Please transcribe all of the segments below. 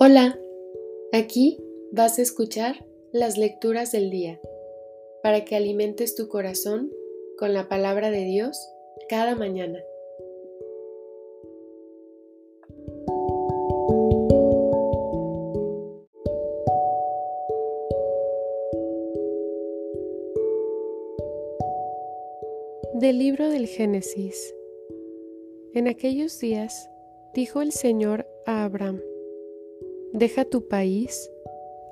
Hola, aquí vas a escuchar las lecturas del día para que alimentes tu corazón con la palabra de Dios cada mañana. Del libro del Génesis. En aquellos días dijo el Señor a Abraham, Deja tu país,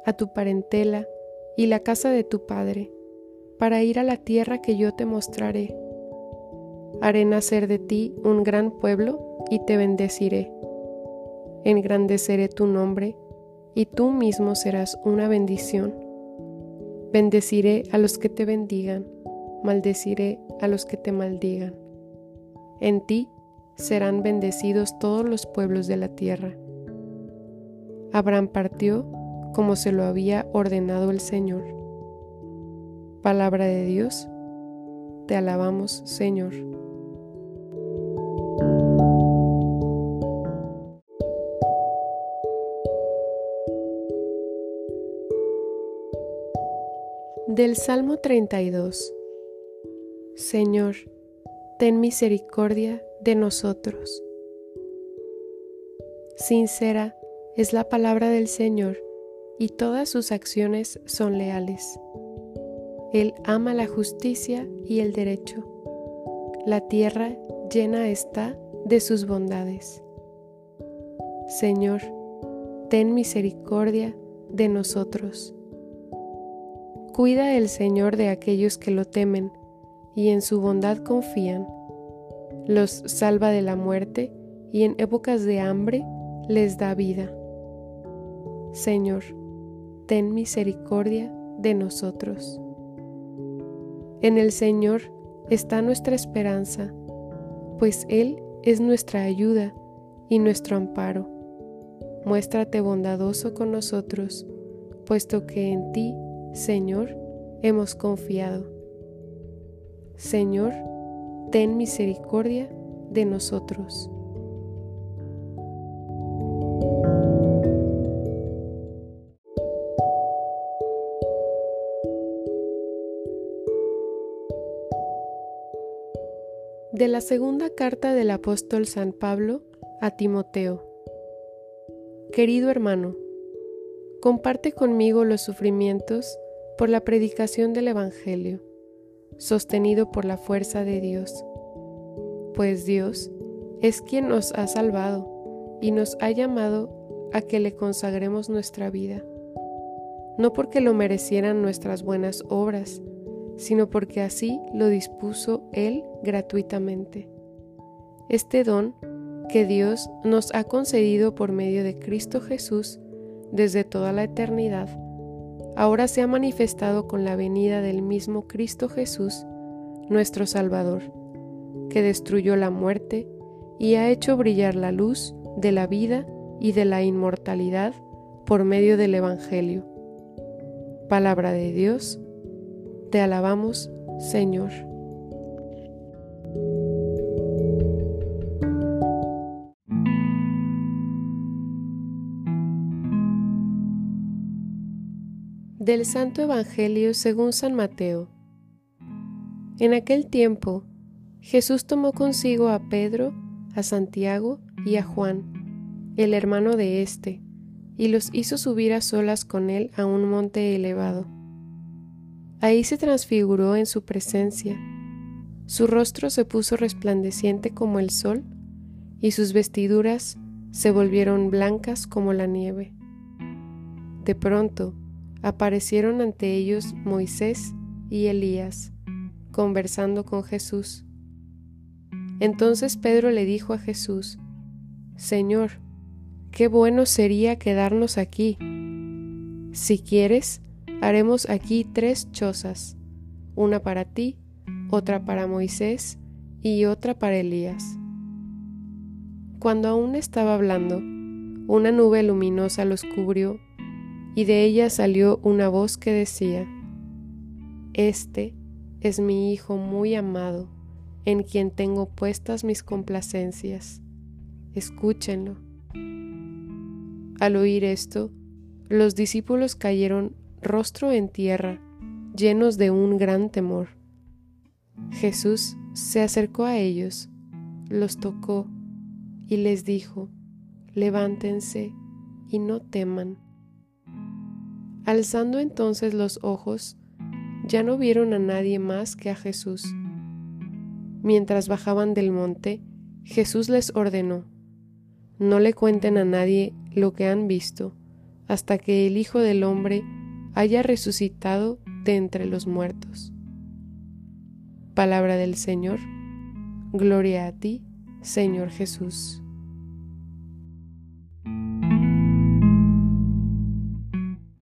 a tu parentela y la casa de tu padre, para ir a la tierra que yo te mostraré. Haré nacer de ti un gran pueblo y te bendeciré. Engrandeceré tu nombre y tú mismo serás una bendición. Bendeciré a los que te bendigan, maldeciré a los que te maldigan. En ti serán bendecidos todos los pueblos de la tierra Abraham partió como se lo había ordenado el Señor. Palabra de Dios, te alabamos Señor. Del Salmo 32 Señor, ten misericordia de nosotros. Sincera es la palabra del Señor y todas sus acciones son leales. Él ama la justicia y el derecho. La tierra llena está de sus bondades. Señor, ten misericordia de nosotros. Cuida el Señor de aquellos que lo temen y en su bondad confían. Los salva de la muerte y en épocas de hambre les da vida. Señor, ten misericordia de nosotros. En el Señor está nuestra esperanza, pues Él es nuestra ayuda y nuestro amparo. Muéstrate bondadoso con nosotros, puesto que en ti, Señor, hemos confiado. Señor, ten misericordia de nosotros. De la segunda carta del apóstol San Pablo a Timoteo. Querido hermano, comparte conmigo los sufrimientos por la predicación del Evangelio, sostenido por la fuerza de Dios, pues Dios es quien nos ha salvado y nos ha llamado a que le consagremos nuestra vida, no porque lo merecieran nuestras buenas obras, sino porque así lo dispuso Él gratuitamente. Este don que Dios nos ha concedido por medio de Cristo Jesús desde toda la eternidad, ahora se ha manifestado con la venida del mismo Cristo Jesús, nuestro Salvador, que destruyó la muerte y ha hecho brillar la luz de la vida y de la inmortalidad por medio del Evangelio. Palabra de Dios, te alabamos, Señor. Del Santo Evangelio según San Mateo. En aquel tiempo, Jesús tomó consigo a Pedro, a Santiago y a Juan, el hermano de éste, y los hizo subir a solas con él a un monte elevado Ahí se transfiguró en su presencia. Su rostro se puso resplandeciente como el sol y sus vestiduras se volvieron blancas como la nieve. De pronto aparecieron ante ellos Moisés y Elías, conversando con Jesús. Entonces Pedro le dijo a Jesús, Señor, qué bueno sería quedarnos aquí. Si quieres, Haremos aquí tres chozas, una para ti, otra para Moisés y otra para Elías. Cuando aún estaba hablando, una nube luminosa los cubrió y de ella salió una voz que decía, Este es mi Hijo muy amado, en quien tengo puestas mis complacencias. Escúchenlo. Al oír esto, los discípulos cayeron rostro en tierra, llenos de un gran temor. Jesús se acercó a ellos, los tocó y les dijo, levántense y no teman. Alzando entonces los ojos, ya no vieron a nadie más que a Jesús. Mientras bajaban del monte, Jesús les ordenó, no le cuenten a nadie lo que han visto, hasta que el Hijo del Hombre haya resucitado de entre los muertos. Palabra del Señor. Gloria a ti, Señor Jesús.